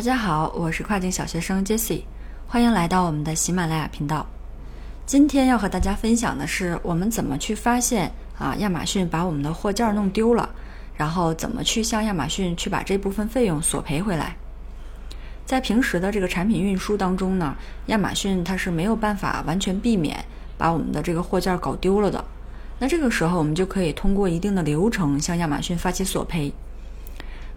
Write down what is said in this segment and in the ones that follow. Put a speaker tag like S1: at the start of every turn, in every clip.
S1: 大家好，我是跨境小学生 Jesse，欢迎来到我们的喜马拉雅频道。今天要和大家分享的是，我们怎么去发现啊亚马逊把我们的货件弄丢了，然后怎么去向亚马逊去把这部分费用索赔回来。在平时的这个产品运输当中呢，亚马逊它是没有办法完全避免把我们的这个货件搞丢了的。那这个时候，我们就可以通过一定的流程向亚马逊发起索赔。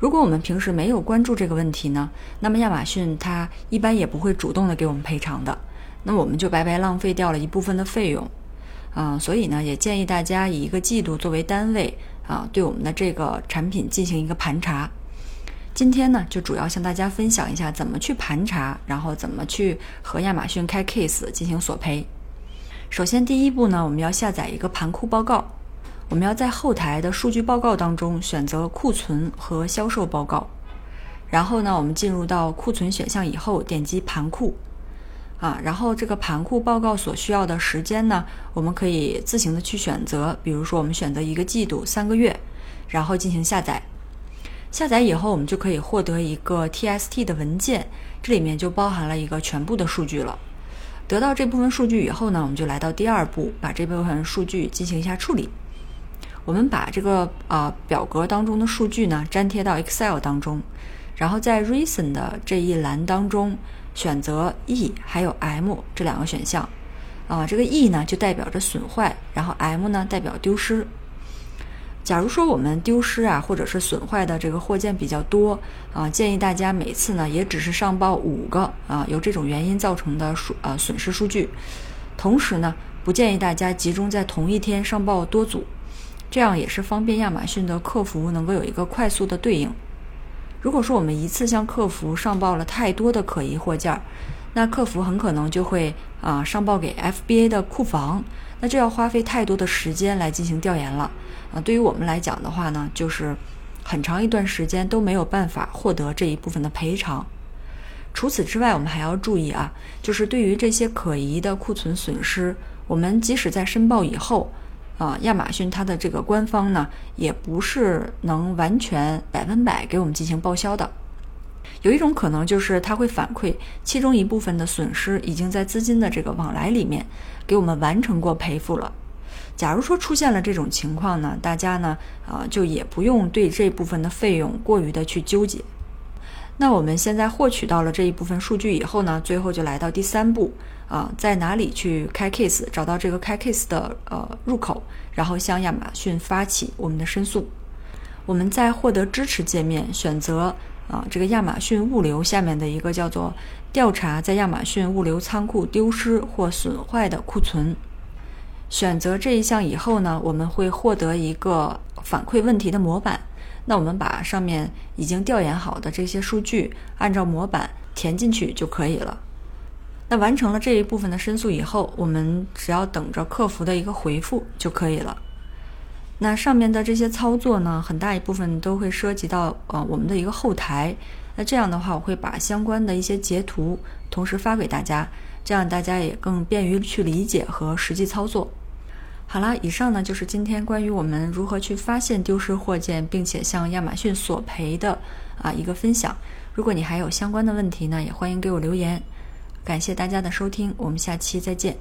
S1: 如果我们平时没有关注这个问题呢，那么亚马逊它一般也不会主动的给我们赔偿的，那我们就白白浪费掉了一部分的费用，啊，所以呢，也建议大家以一个季度作为单位啊，对我们的这个产品进行一个盘查。今天呢，就主要向大家分享一下怎么去盘查，然后怎么去和亚马逊开 case 进行索赔。首先，第一步呢，我们要下载一个盘库报告。我们要在后台的数据报告当中选择库存和销售报告，然后呢，我们进入到库存选项以后，点击盘库，啊，然后这个盘库报告所需要的时间呢，我们可以自行的去选择，比如说我们选择一个季度、三个月，然后进行下载。下载以后，我们就可以获得一个 TST 的文件，这里面就包含了一个全部的数据了。得到这部分数据以后呢，我们就来到第二步，把这部分数据进行一下处理。我们把这个啊表格当中的数据呢粘贴到 Excel 当中，然后在 Reason 的这一栏当中选择 E 还有 M 这两个选项，啊，这个 E 呢就代表着损坏，然后 M 呢代表丢失。假如说我们丢失啊或者是损坏的这个货件比较多啊，建议大家每次呢也只是上报五个啊由这种原因造成的数呃损失数据，同时呢不建议大家集中在同一天上报多组。这样也是方便亚马逊的客服能够有一个快速的对应。如果说我们一次向客服上报了太多的可疑货件，那客服很可能就会啊上报给 FBA 的库房，那这要花费太多的时间来进行调研了啊。对于我们来讲的话呢，就是很长一段时间都没有办法获得这一部分的赔偿。除此之外，我们还要注意啊，就是对于这些可疑的库存损失，我们即使在申报以后。啊，亚马逊它的这个官方呢，也不是能完全百分百给我们进行报销的。有一种可能就是它会反馈其中一部分的损失已经在资金的这个往来里面给我们完成过赔付了。假如说出现了这种情况呢，大家呢啊就也不用对这部分的费用过于的去纠结。那我们现在获取到了这一部分数据以后呢，最后就来到第三步啊，在哪里去开 case，找到这个开 case 的呃入口，然后向亚马逊发起我们的申诉。我们在获得支持界面选择啊这个亚马逊物流下面的一个叫做调查在亚马逊物流仓库丢失或损坏的库存，选择这一项以后呢，我们会获得一个反馈问题的模板。那我们把上面已经调研好的这些数据按照模板填进去就可以了。那完成了这一部分的申诉以后，我们只要等着客服的一个回复就可以了。那上面的这些操作呢，很大一部分都会涉及到呃我们的一个后台。那这样的话，我会把相关的一些截图同时发给大家，这样大家也更便于去理解和实际操作。好啦，以上呢就是今天关于我们如何去发现丢失货件，并且向亚马逊索赔的啊一个分享。如果你还有相关的问题呢，也欢迎给我留言。感谢大家的收听，我们下期再见。